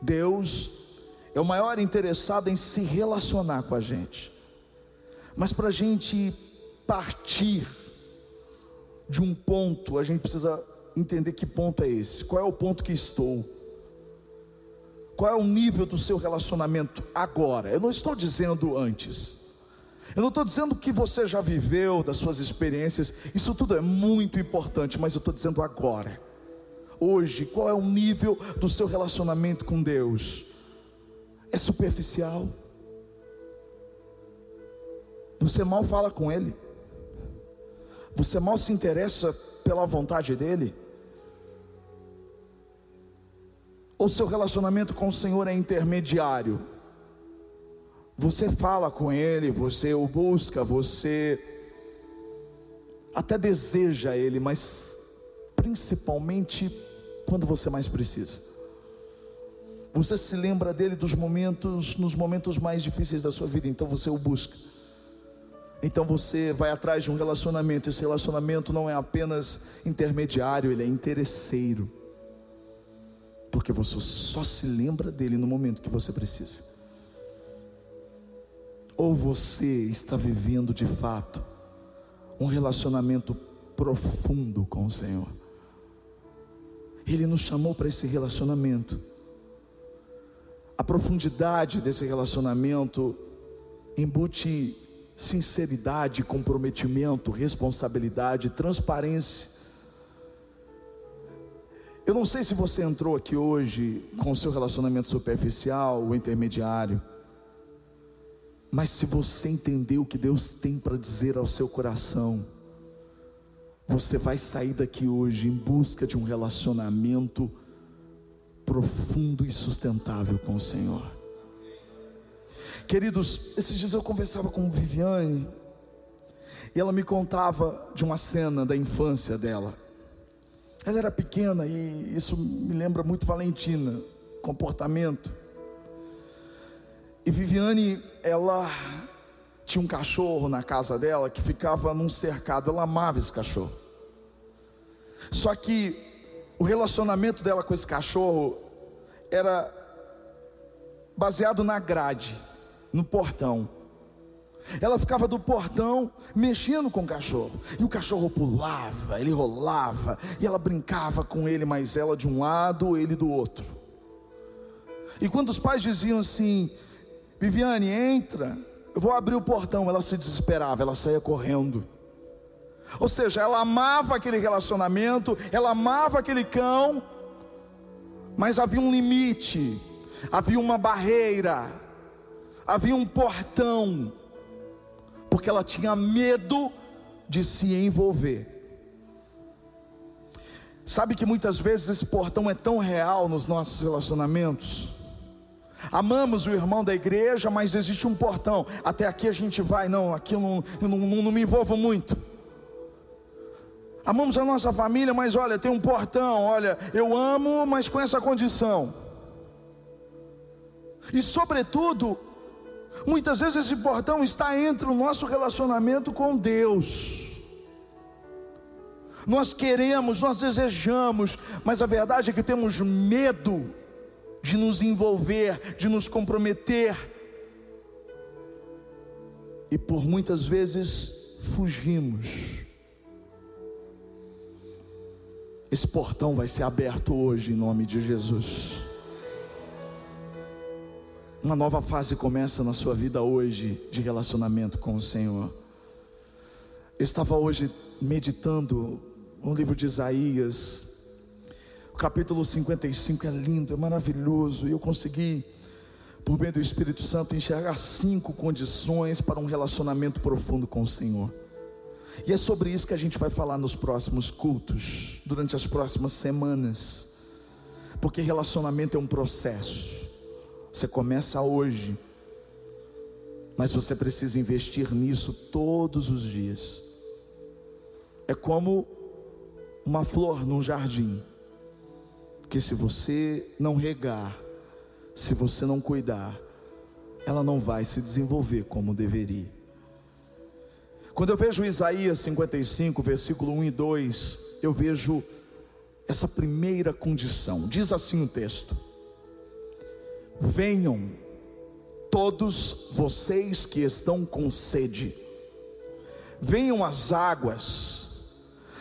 Deus é o maior interessado em se relacionar com a gente. Mas para a gente partir de um ponto, a gente precisa entender que ponto é esse. Qual é o ponto que estou? Qual é o nível do seu relacionamento agora? Eu não estou dizendo antes. Eu não estou dizendo que você já viveu, das suas experiências, isso tudo é muito importante, mas eu estou dizendo agora. Hoje, qual é o nível do seu relacionamento com Deus? É superficial? Você mal fala com Ele? Você mal se interessa pela vontade dEle? Ou seu relacionamento com o Senhor é intermediário? Você fala com Ele, você o busca, você até deseja Ele, mas principalmente quando você mais precisa. Você se lembra dele dos momentos, nos momentos mais difíceis da sua vida, então você o busca. Então você vai atrás de um relacionamento. Esse relacionamento não é apenas intermediário, ele é interesseiro. Porque você só se lembra dele no momento que você precisa. Ou você está vivendo de fato um relacionamento profundo com o Senhor. Ele nos chamou para esse relacionamento. A profundidade desse relacionamento embute sinceridade, comprometimento, responsabilidade, transparência. Eu não sei se você entrou aqui hoje com o seu relacionamento superficial ou intermediário, mas se você entendeu o que Deus tem para dizer ao seu coração, você vai sair daqui hoje em busca de um relacionamento profundo e sustentável com o Senhor. Queridos, esses dias eu conversava com Viviane e ela me contava de uma cena da infância dela. Ela era pequena e isso me lembra muito Valentina, comportamento. E Viviane, ela tinha um cachorro na casa dela que ficava num cercado, ela amava esse cachorro. Só que o relacionamento dela com esse cachorro era baseado na grade no portão. Ela ficava do portão mexendo com o cachorro. E o cachorro pulava, ele rolava, e ela brincava com ele, mas ela de um lado, ele do outro. E quando os pais diziam assim: Viviane, entra, eu vou abrir o portão, ela se desesperava, ela saía correndo. Ou seja, ela amava aquele relacionamento, ela amava aquele cão, mas havia um limite, havia uma barreira havia um portão, porque ela tinha medo de se envolver. Sabe que muitas vezes esse portão é tão real nos nossos relacionamentos. Amamos o irmão da igreja, mas existe um portão. Até aqui a gente vai, não, aqui eu não, eu não, não, não me envolvo muito. Amamos a nossa família, mas olha, tem um portão. Olha, eu amo, mas com essa condição. E sobretudo, Muitas vezes esse portão está entre o nosso relacionamento com Deus. Nós queremos, nós desejamos, mas a verdade é que temos medo de nos envolver, de nos comprometer. E por muitas vezes fugimos. Esse portão vai ser aberto hoje em nome de Jesus. Uma nova fase começa na sua vida hoje de relacionamento com o Senhor. Eu estava hoje meditando no livro de Isaías, capítulo 55 é lindo, é maravilhoso, e eu consegui, por meio do Espírito Santo, enxergar cinco condições para um relacionamento profundo com o Senhor. E é sobre isso que a gente vai falar nos próximos cultos, durante as próximas semanas, porque relacionamento é um processo. Você começa hoje, mas você precisa investir nisso todos os dias. É como uma flor num jardim, que se você não regar, se você não cuidar, ela não vai se desenvolver como deveria. Quando eu vejo Isaías 55, versículo 1 e 2, eu vejo essa primeira condição. Diz assim o texto: Venham, todos vocês que estão com sede, venham às águas,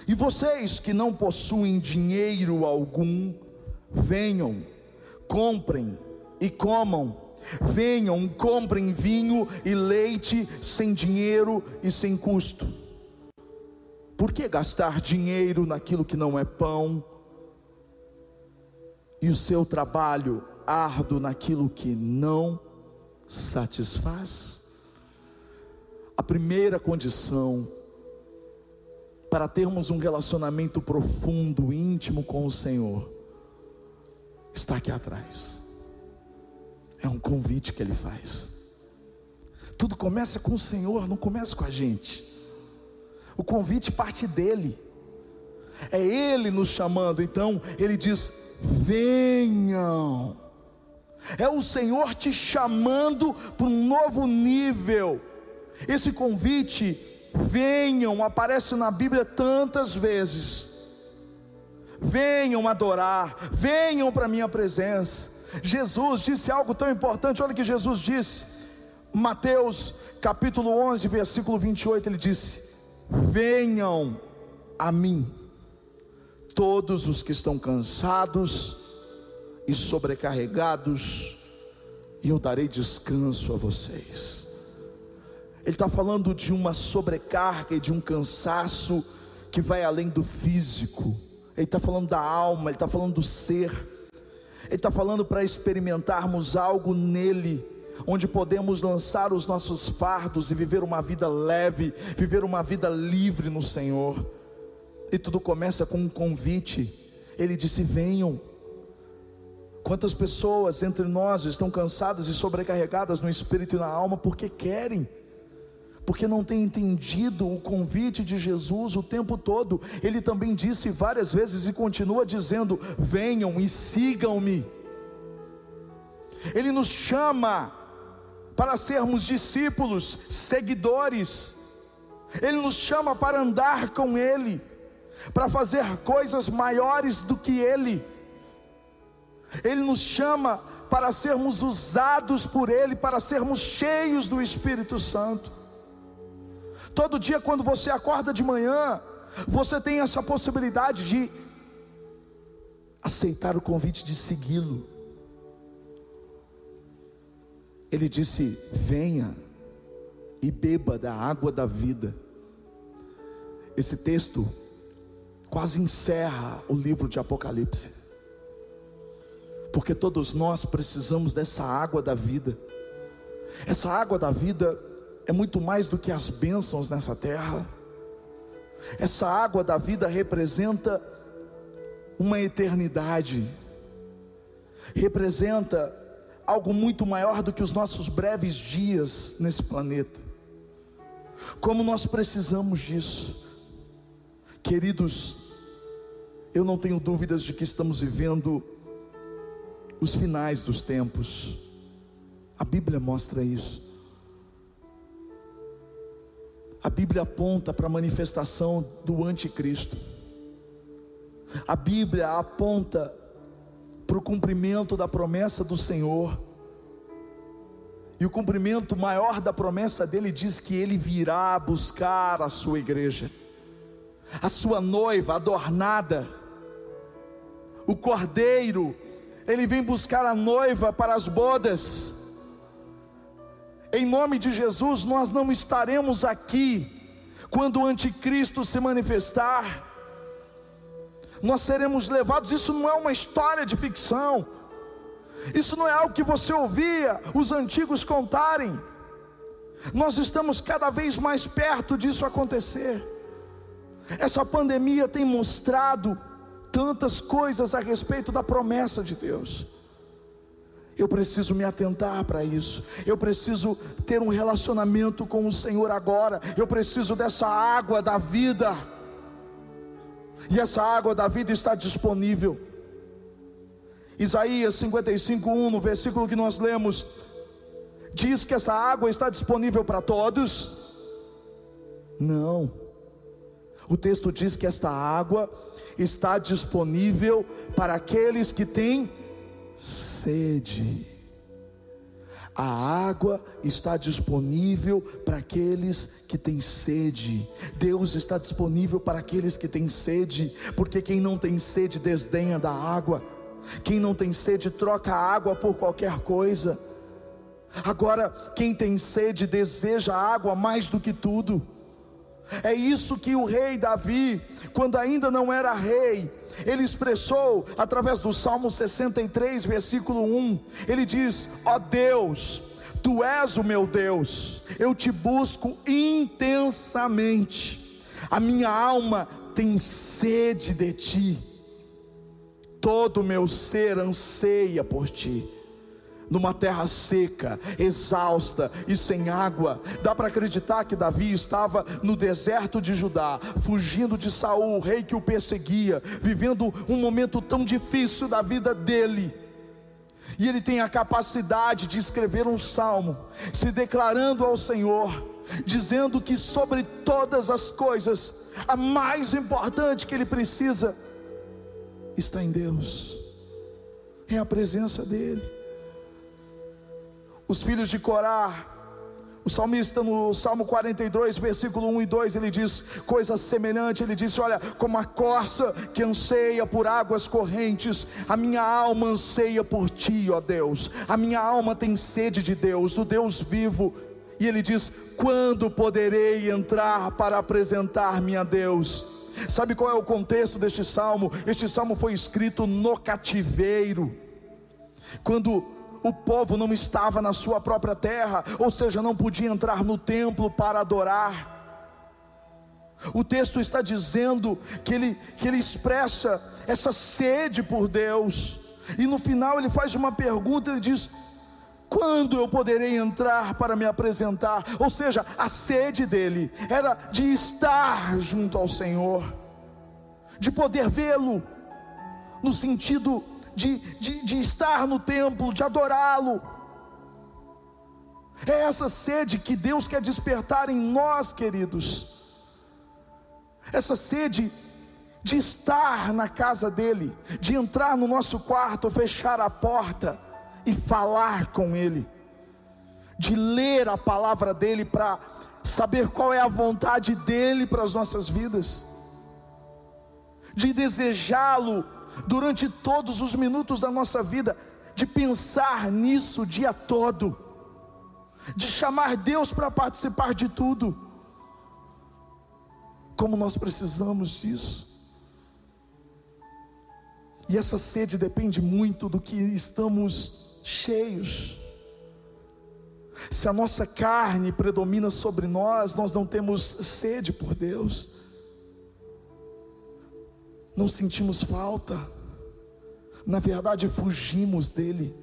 e vocês que não possuem dinheiro algum, venham, comprem e comam. Venham, comprem vinho e leite sem dinheiro e sem custo. Por que gastar dinheiro naquilo que não é pão? E o seu trabalho árduo naquilo que não satisfaz? A primeira condição para termos um relacionamento profundo, íntimo com o Senhor, está aqui atrás. É um convite que Ele faz. Tudo começa com o Senhor, não começa com a gente. O convite parte dele. É Ele nos chamando. Então Ele diz: venham. É o Senhor te chamando para um novo nível. Esse convite, venham, aparece na Bíblia tantas vezes. Venham adorar, venham para a minha presença. Jesus disse algo tão importante, olha o que Jesus disse. Mateus capítulo 11, versículo 28, ele disse: Venham a mim, todos os que estão cansados e sobrecarregados, e eu darei descanso a vocês. Ele está falando de uma sobrecarga e de um cansaço que vai além do físico, ele está falando da alma, ele está falando do ser, ele está falando para experimentarmos algo nele onde podemos lançar os nossos fardos e viver uma vida leve, viver uma vida livre no Senhor. E tudo começa com um convite. Ele disse: Venham. Quantas pessoas entre nós estão cansadas e sobrecarregadas no espírito e na alma porque querem, porque não têm entendido o convite de Jesus o tempo todo. Ele também disse várias vezes e continua dizendo: Venham e sigam-me. Ele nos chama para sermos discípulos, seguidores. Ele nos chama para andar com Ele, para fazer coisas maiores do que Ele. Ele nos chama para sermos usados por Ele, para sermos cheios do Espírito Santo. Todo dia, quando você acorda de manhã, você tem essa possibilidade de aceitar o convite de segui-lo. Ele disse: Venha e beba da água da vida. Esse texto quase encerra o livro de Apocalipse, porque todos nós precisamos dessa água da vida. Essa água da vida é muito mais do que as bênçãos nessa terra. Essa água da vida representa uma eternidade, representa algo muito maior do que os nossos breves dias nesse planeta. Como nós precisamos disso, queridos, eu não tenho dúvidas de que estamos vivendo os finais dos tempos, a Bíblia mostra isso. A Bíblia aponta para a manifestação do anticristo. A Bíblia aponta para o cumprimento da promessa do Senhor. E o cumprimento maior da promessa dele diz que ele virá buscar a sua igreja, a sua noiva adornada, o cordeiro, ele vem buscar a noiva para as bodas. Em nome de Jesus, nós não estaremos aqui quando o anticristo se manifestar nós seremos levados. Isso não é uma história de ficção, isso não é algo que você ouvia os antigos contarem. Nós estamos cada vez mais perto disso acontecer. Essa pandemia tem mostrado tantas coisas a respeito da promessa de Deus. Eu preciso me atentar para isso. Eu preciso ter um relacionamento com o Senhor agora. Eu preciso dessa água da vida e essa água da vida está disponível. Isaías 55:1, no versículo que nós lemos, diz que essa água está disponível para todos? Não. O texto diz que esta água está disponível para aqueles que têm sede. A água está disponível para aqueles que têm sede. Deus está disponível para aqueles que têm sede, porque quem não tem sede desdenha da água. Quem não tem sede troca a água por qualquer coisa. Agora, quem tem sede deseja água mais do que tudo. É isso que o rei Davi, quando ainda não era rei, ele expressou através do Salmo 63, versículo 1. Ele diz: Ó oh Deus, tu és o meu Deus, eu te busco intensamente, a minha alma tem sede de ti, todo o meu ser anseia por ti numa terra seca, exausta e sem água. Dá para acreditar que Davi estava no deserto de Judá, fugindo de Saul, o rei que o perseguia, vivendo um momento tão difícil da vida dele. E ele tem a capacidade de escrever um salmo, se declarando ao Senhor, dizendo que sobre todas as coisas, a mais importante que ele precisa está em Deus, é a presença dEle os filhos de Corá. O salmista no Salmo 42, versículo 1 e 2, ele diz coisa semelhante, ele disse: Olha, como a corça que anseia por águas correntes, a minha alma anseia por ti, ó Deus, a minha alma tem sede de Deus, do Deus vivo. E ele diz: Quando poderei entrar para apresentar-me a Deus? Sabe qual é o contexto deste salmo? Este salmo foi escrito no cativeiro. Quando o povo não estava na sua própria terra, ou seja, não podia entrar no templo para adorar. O texto está dizendo que ele, que ele expressa essa sede por Deus, e no final ele faz uma pergunta: ele diz, quando eu poderei entrar para me apresentar? Ou seja, a sede dele era de estar junto ao Senhor, de poder vê-lo, no sentido de, de, de estar no templo, de adorá-lo. É essa sede que Deus quer despertar em nós, queridos. Essa sede de estar na casa dEle, de entrar no nosso quarto, fechar a porta e falar com Ele, de ler a palavra dEle para saber qual é a vontade dEle para as nossas vidas, de desejá-lo durante todos os minutos da nossa vida, de pensar nisso o dia todo, de chamar Deus para participar de tudo. Como nós precisamos disso. E essa sede depende muito do que estamos cheios. Se a nossa carne predomina sobre nós, nós não temos sede por Deus não sentimos falta, na verdade fugimos dele.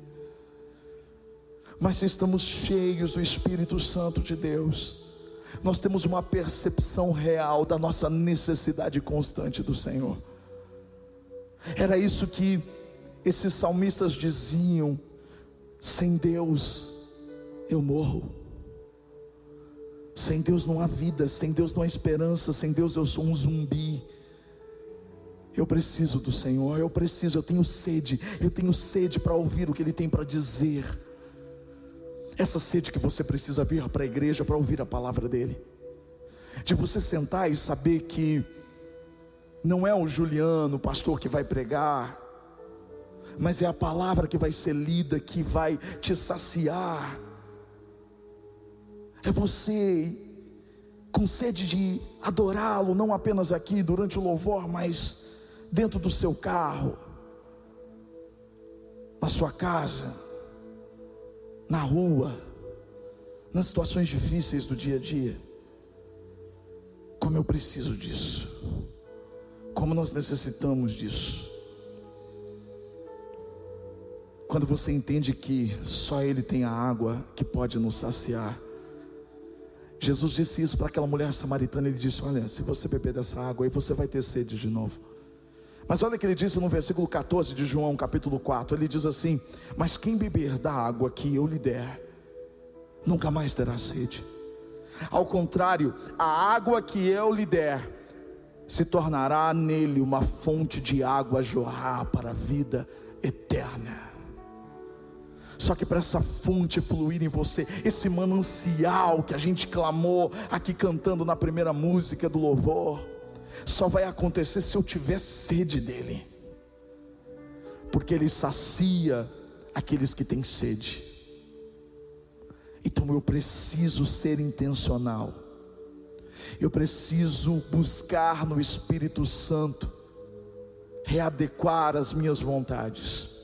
Mas se estamos cheios do Espírito Santo de Deus, nós temos uma percepção real da nossa necessidade constante do Senhor. Era isso que esses salmistas diziam: sem Deus eu morro. Sem Deus não há vida, sem Deus não há esperança, sem Deus eu sou um zumbi. Eu preciso do Senhor, eu preciso, eu tenho sede, eu tenho sede para ouvir o que Ele tem para dizer. Essa sede que você precisa vir para a igreja para ouvir a palavra dEle, de você sentar e saber que não é o Juliano, o pastor, que vai pregar, mas é a palavra que vai ser lida, que vai te saciar. É você com sede de adorá-lo, não apenas aqui durante o louvor, mas dentro do seu carro, na sua casa, na rua, nas situações difíceis do dia a dia. Como eu preciso disso, como nós necessitamos disso. Quando você entende que só Ele tem a água que pode nos saciar. Jesus disse isso para aquela mulher samaritana. Ele disse: Olha, se você beber dessa água, aí você vai ter sede de novo. Mas olha o que ele disse no versículo 14 de João, capítulo 4. Ele diz assim: Mas quem beber da água que eu lhe der, nunca mais terá sede. Ao contrário, a água que eu lhe der, se tornará nele uma fonte de água a jorrar para a vida eterna. Só que para essa fonte fluir em você, esse manancial que a gente clamou aqui cantando na primeira música do louvor, só vai acontecer se eu tiver sede dele, porque ele sacia aqueles que têm sede. Então eu preciso ser intencional, eu preciso buscar no Espírito Santo, readequar as minhas vontades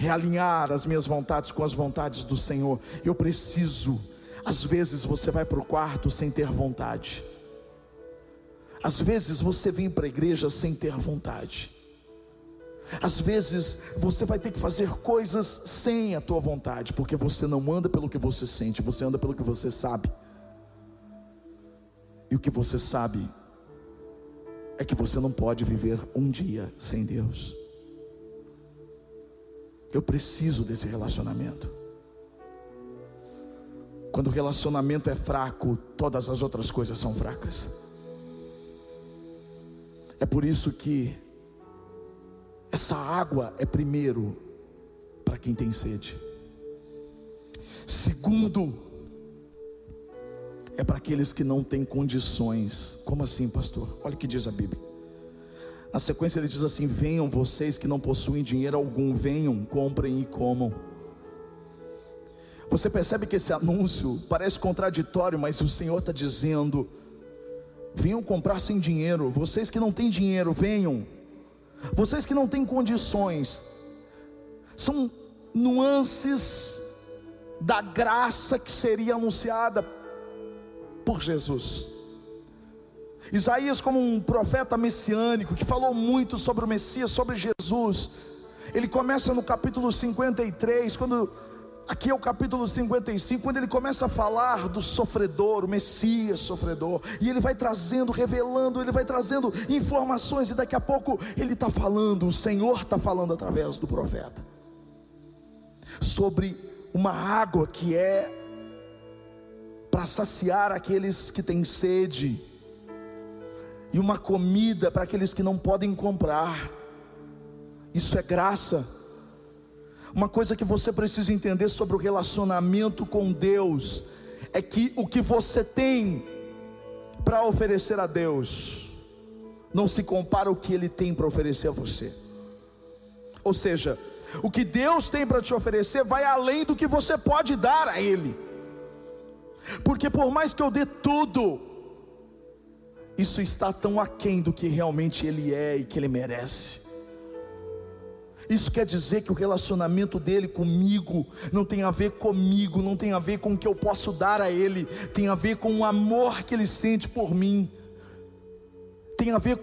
realinhar as minhas vontades com as vontades do Senhor. Eu preciso. Às vezes você vai para o quarto sem ter vontade. Às vezes você vem para a igreja sem ter vontade. Às vezes você vai ter que fazer coisas sem a tua vontade, porque você não anda pelo que você sente, você anda pelo que você sabe. E o que você sabe é que você não pode viver um dia sem Deus. Eu preciso desse relacionamento. Quando o relacionamento é fraco, todas as outras coisas são fracas. É por isso que essa água é primeiro para quem tem sede. Segundo, é para aqueles que não têm condições. Como assim, pastor? Olha o que diz a Bíblia. Na sequência ele diz assim: Venham vocês que não possuem dinheiro algum, venham, comprem e comam. Você percebe que esse anúncio parece contraditório, mas o Senhor está dizendo: venham comprar sem dinheiro. Vocês que não têm dinheiro, venham. Vocês que não têm condições, são nuances da graça que seria anunciada por Jesus. Isaías, como um profeta messiânico, que falou muito sobre o Messias, sobre Jesus, ele começa no capítulo 53, quando aqui é o capítulo 55, quando ele começa a falar do sofredor, o Messias sofredor, e ele vai trazendo, revelando, ele vai trazendo informações, e daqui a pouco ele está falando, o Senhor está falando através do profeta, sobre uma água que é para saciar aqueles que têm sede, e uma comida para aqueles que não podem comprar. Isso é graça. Uma coisa que você precisa entender sobre o relacionamento com Deus é que o que você tem para oferecer a Deus não se compara ao que Ele tem para oferecer a você. Ou seja, o que Deus tem para te oferecer vai além do que você pode dar a Ele. Porque por mais que eu dê tudo, isso está tão aquém do que realmente ele é e que ele merece. Isso quer dizer que o relacionamento dele comigo não tem a ver comigo, não tem a ver com o que eu posso dar a ele, tem a ver com o amor que ele sente por mim, tem a ver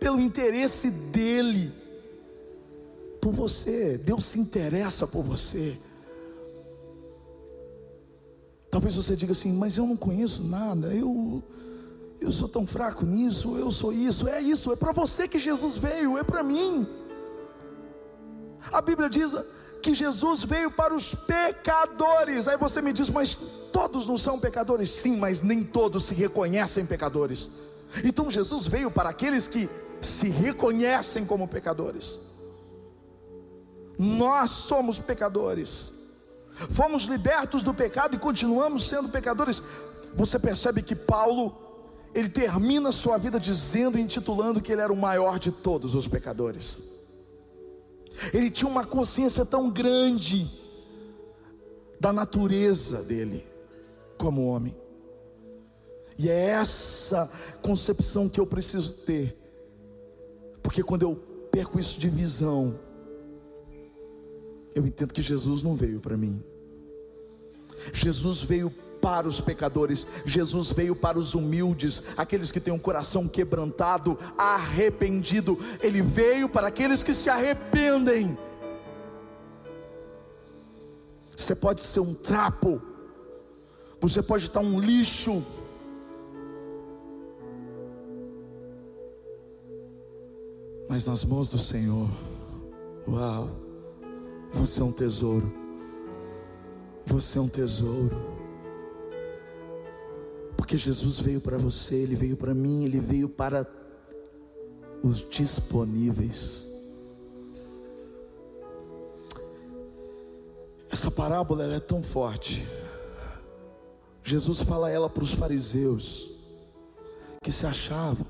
pelo interesse dele por você. Deus se interessa por você. Talvez você diga assim, mas eu não conheço nada, eu eu sou tão fraco nisso, eu sou isso, é isso, é para você que Jesus veio, é para mim. A Bíblia diz que Jesus veio para os pecadores. Aí você me diz, mas todos não são pecadores? Sim, mas nem todos se reconhecem pecadores. Então Jesus veio para aqueles que se reconhecem como pecadores. Nós somos pecadores. Fomos libertos do pecado e continuamos sendo pecadores. Você percebe que Paulo ele termina sua vida dizendo, intitulando que ele era o maior de todos os pecadores. Ele tinha uma consciência tão grande da natureza dele como homem. E é essa concepção que eu preciso ter. Porque quando eu perco isso de visão, eu entendo que Jesus não veio para mim. Jesus veio para os pecadores, Jesus veio para os humildes, aqueles que têm um coração quebrantado, arrependido. Ele veio para aqueles que se arrependem. Você pode ser um trapo, você pode estar um lixo, mas nas mãos do Senhor, uau, você é um tesouro, você é um tesouro. Porque Jesus veio para você, Ele veio para mim, Ele veio para os disponíveis. Essa parábola é tão forte. Jesus fala ela para os fariseus que se achavam,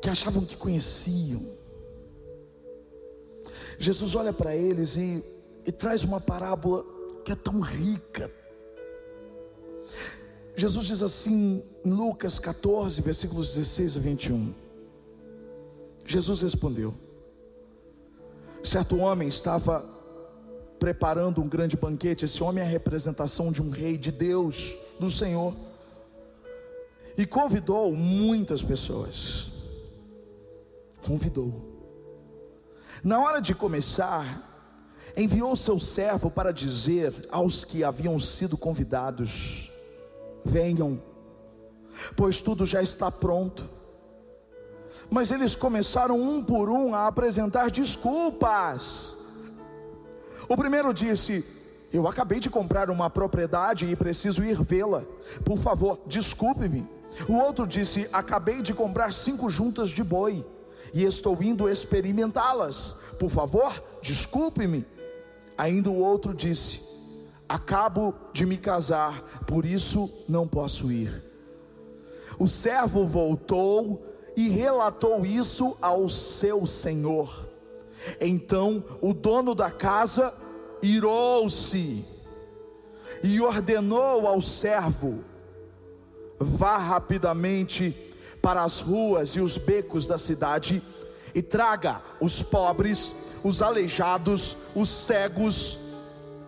que achavam que conheciam. Jesus olha para eles e, e traz uma parábola que é tão rica. Jesus diz assim em Lucas 14, versículos 16 a 21. Jesus respondeu: Certo homem estava preparando um grande banquete. Esse homem é a representação de um rei, de Deus, do Senhor. E convidou muitas pessoas. Convidou. Na hora de começar, enviou seu servo para dizer aos que haviam sido convidados: Venham, pois tudo já está pronto. Mas eles começaram um por um a apresentar desculpas. O primeiro disse: Eu acabei de comprar uma propriedade e preciso ir vê-la. Por favor, desculpe-me. O outro disse: Acabei de comprar cinco juntas de boi e estou indo experimentá-las. Por favor, desculpe-me. Ainda o outro disse: Acabo de me casar, por isso não posso ir. O servo voltou e relatou isso ao seu senhor. Então o dono da casa irou-se e ordenou ao servo: vá rapidamente para as ruas e os becos da cidade e traga os pobres, os aleijados, os cegos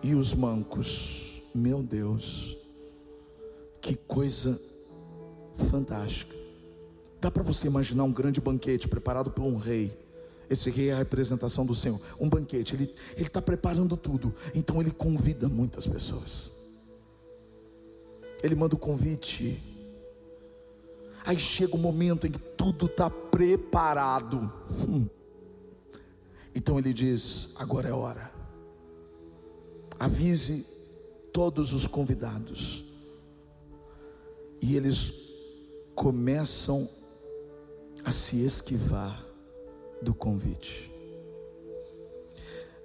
e os mancos. Meu Deus, que coisa fantástica. Dá para você imaginar um grande banquete preparado por um rei. Esse rei é a representação do Senhor. Um banquete, ele está preparando tudo. Então ele convida muitas pessoas. Ele manda o convite. Aí chega o momento em que tudo está preparado. Hum. Então ele diz: agora é hora. Avise todos os convidados. E eles começam a se esquivar do convite.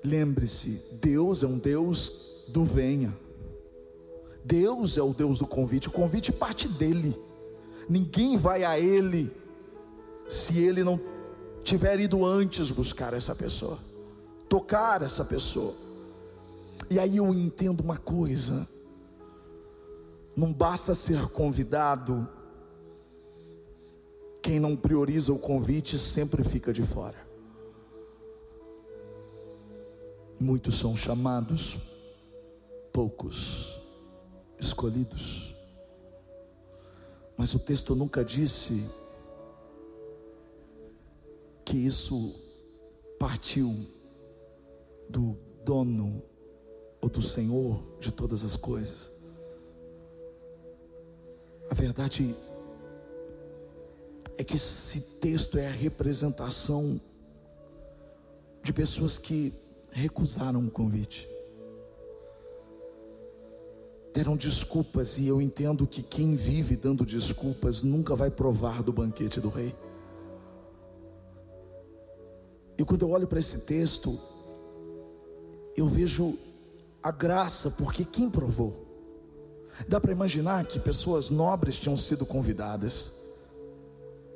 Lembre-se, Deus é um Deus do venha. Deus é o Deus do convite. O convite parte dele. Ninguém vai a ele se ele não tiver ido antes buscar essa pessoa, tocar essa pessoa. E aí eu entendo uma coisa: não basta ser convidado, quem não prioriza o convite sempre fica de fora. Muitos são chamados, poucos escolhidos. Mas o texto nunca disse que isso partiu do dono ou do Senhor de todas as coisas. A verdade é que esse texto é a representação de pessoas que recusaram o convite. Deram desculpas, e eu entendo que quem vive dando desculpas nunca vai provar do banquete do rei. E quando eu olho para esse texto, eu vejo a graça, porque quem provou? Dá para imaginar que pessoas nobres tinham sido convidadas,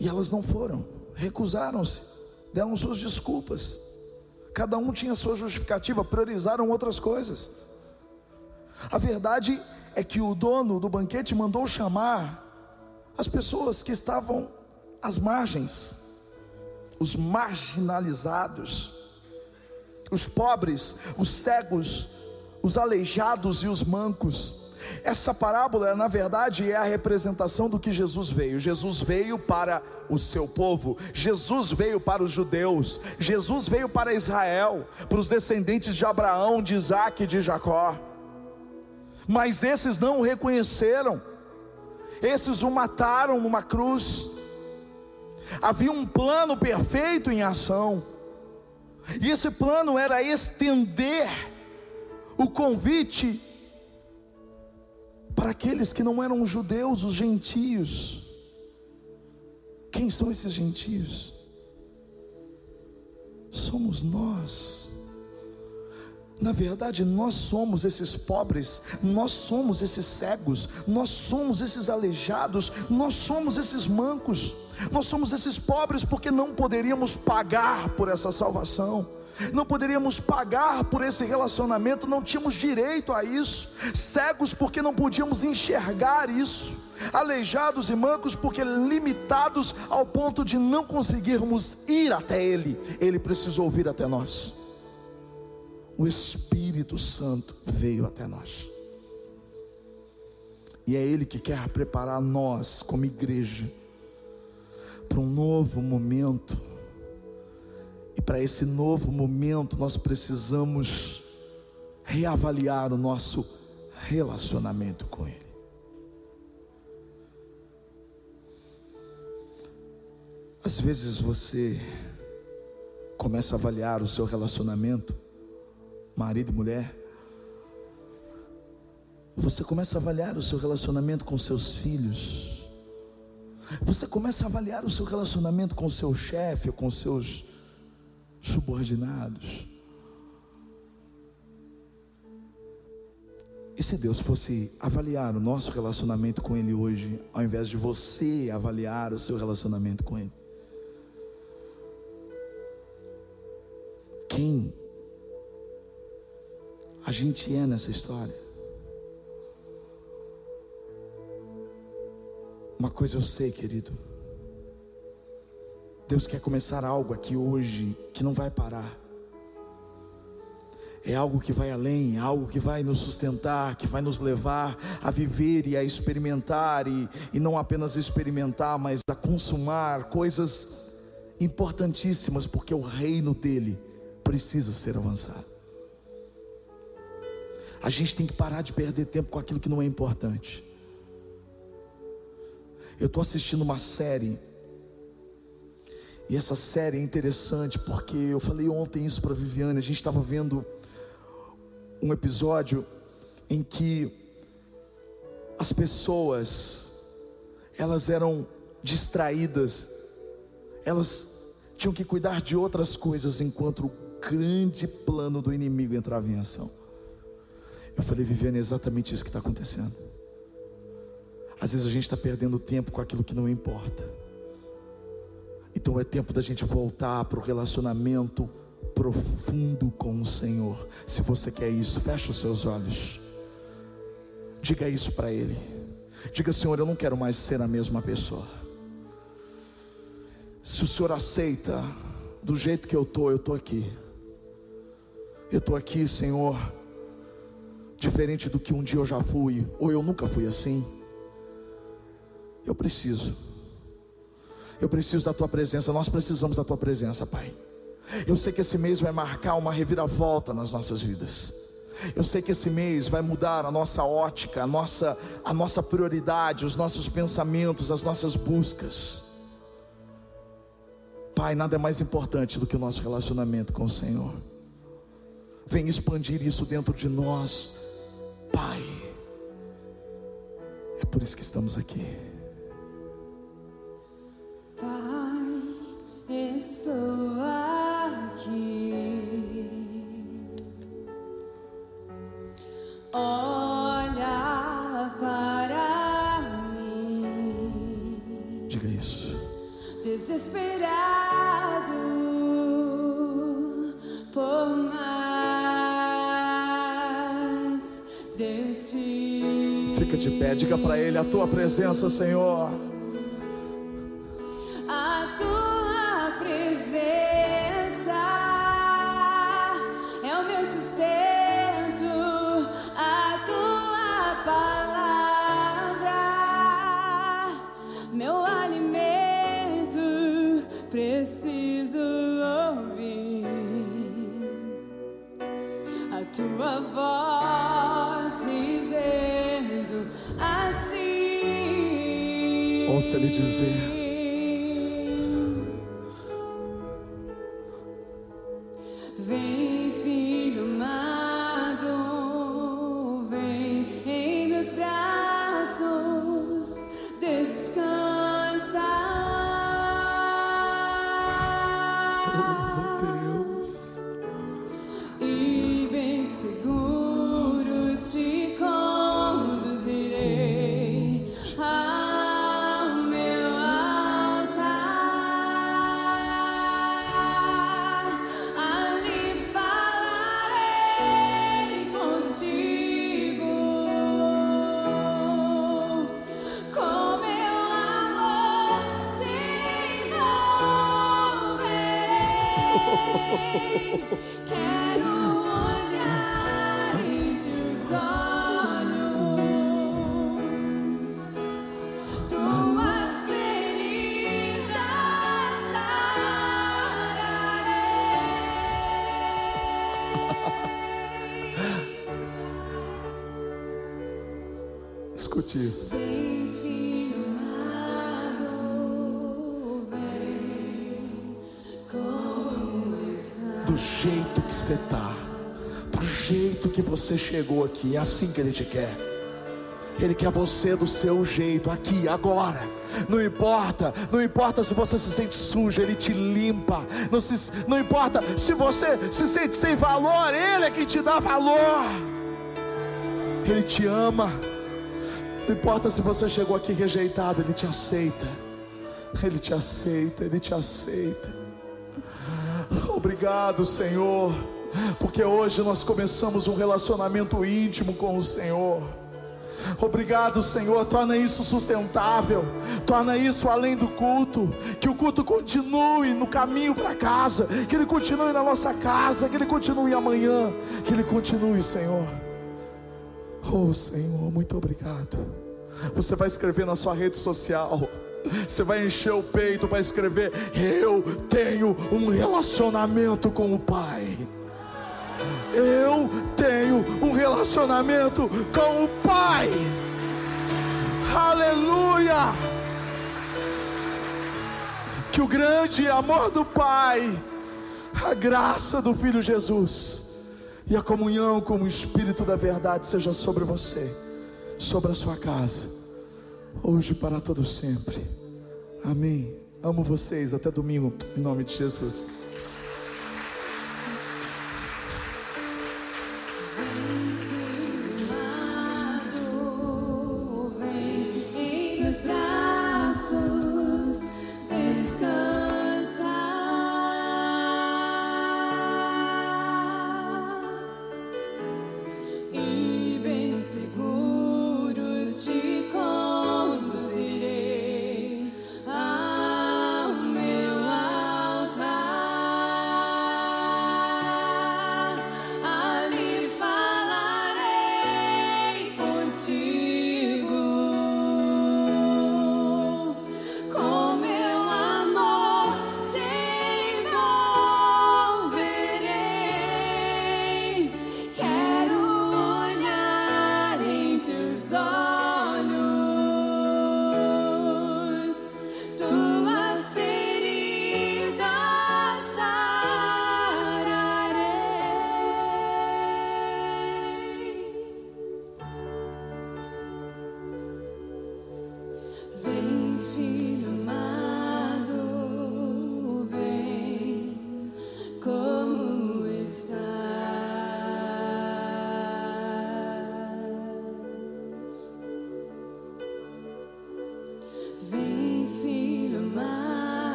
e elas não foram, recusaram-se, deram suas desculpas. Cada um tinha sua justificativa, priorizaram outras coisas. A verdade é que o dono do banquete mandou chamar as pessoas que estavam às margens, os marginalizados, os pobres, os cegos, os aleijados e os mancos. Essa parábola, na verdade, é a representação do que Jesus veio. Jesus veio para o seu povo, Jesus veio para os judeus, Jesus veio para Israel, para os descendentes de Abraão, de Isaac e de Jacó. Mas esses não o reconheceram, esses o mataram numa cruz. Havia um plano perfeito em ação, e esse plano era estender o convite para aqueles que não eram judeus, os gentios. Quem são esses gentios? Somos nós. Na verdade, nós somos esses pobres, nós somos esses cegos, nós somos esses aleijados, nós somos esses mancos, nós somos esses pobres porque não poderíamos pagar por essa salvação, não poderíamos pagar por esse relacionamento, não tínhamos direito a isso, cegos porque não podíamos enxergar isso, aleijados e mancos porque limitados ao ponto de não conseguirmos ir até Ele, Ele precisou vir até nós o Espírito Santo veio até nós. E é Ele que quer preparar nós, como igreja, para um novo momento. E para esse novo momento, nós precisamos reavaliar o nosso relacionamento com Ele. Às vezes você começa a avaliar o seu relacionamento marido e mulher, você começa a avaliar o seu relacionamento com seus filhos, você começa a avaliar o seu relacionamento com seu chefe, com seus subordinados. E se Deus fosse avaliar o nosso relacionamento com Ele hoje, ao invés de você avaliar o seu relacionamento com Ele? Quem a gente é nessa história. Uma coisa eu sei, querido. Deus quer começar algo aqui hoje que não vai parar. É algo que vai além, é algo que vai nos sustentar, que vai nos levar a viver e a experimentar, e, e não apenas experimentar, mas a consumar coisas importantíssimas, porque o reino dele precisa ser avançado. A gente tem que parar de perder tempo com aquilo que não é importante. Eu estou assistindo uma série. E essa série é interessante porque eu falei ontem isso para Viviane. A gente estava vendo um episódio em que as pessoas elas eram distraídas, elas tinham que cuidar de outras coisas enquanto o grande plano do inimigo entrava em ação. Eu falei, Viviane, é exatamente isso que está acontecendo. Às vezes a gente está perdendo tempo com aquilo que não importa. Então é tempo da gente voltar para o relacionamento profundo com o Senhor. Se você quer isso, feche os seus olhos. Diga isso para Ele. Diga, Senhor, eu não quero mais ser a mesma pessoa. Se o Senhor aceita do jeito que eu estou, eu estou aqui. Eu estou aqui, Senhor diferente do que um dia eu já fui, ou eu nunca fui assim. Eu preciso, eu preciso da tua presença, nós precisamos da tua presença, Pai. Eu sei que esse mês vai marcar uma reviravolta nas nossas vidas. Eu sei que esse mês vai mudar a nossa ótica, a nossa, a nossa prioridade, os nossos pensamentos, as nossas buscas. Pai, nada é mais importante do que o nosso relacionamento com o Senhor. Vem expandir isso dentro de nós Pai. É por isso que estamos aqui. Estou aqui. Olha para mim. Diga isso. Desesperado por mais. Fica de pé, diga para Ele a tua presença, Senhor. Está. Do jeito que você está, do jeito que você chegou aqui, é assim que Ele te quer. Ele quer você do seu jeito, aqui, agora. Não importa, não importa se você se sente sujo, Ele te limpa. Não, se, não importa se você se sente sem valor, Ele é quem te dá valor. Ele te ama. Não importa se você chegou aqui rejeitado, Ele te aceita. Ele te aceita, Ele te aceita. Obrigado, Senhor, porque hoje nós começamos um relacionamento íntimo com o Senhor. Obrigado, Senhor. Torna isso sustentável. Torna isso além do culto. Que o culto continue no caminho para casa. Que ele continue na nossa casa. Que ele continue amanhã. Que ele continue, Senhor. Oh, Senhor, muito obrigado. Você vai escrever na sua rede social. Você vai encher o peito para escrever: Eu tenho um relacionamento com o Pai. Eu tenho um relacionamento com o Pai. Aleluia! Que o grande amor do Pai, a graça do Filho Jesus e a comunhão com o Espírito da Verdade seja sobre você, sobre a sua casa, hoje e para todo sempre. Amém. Amo vocês. Até domingo, em nome de Jesus.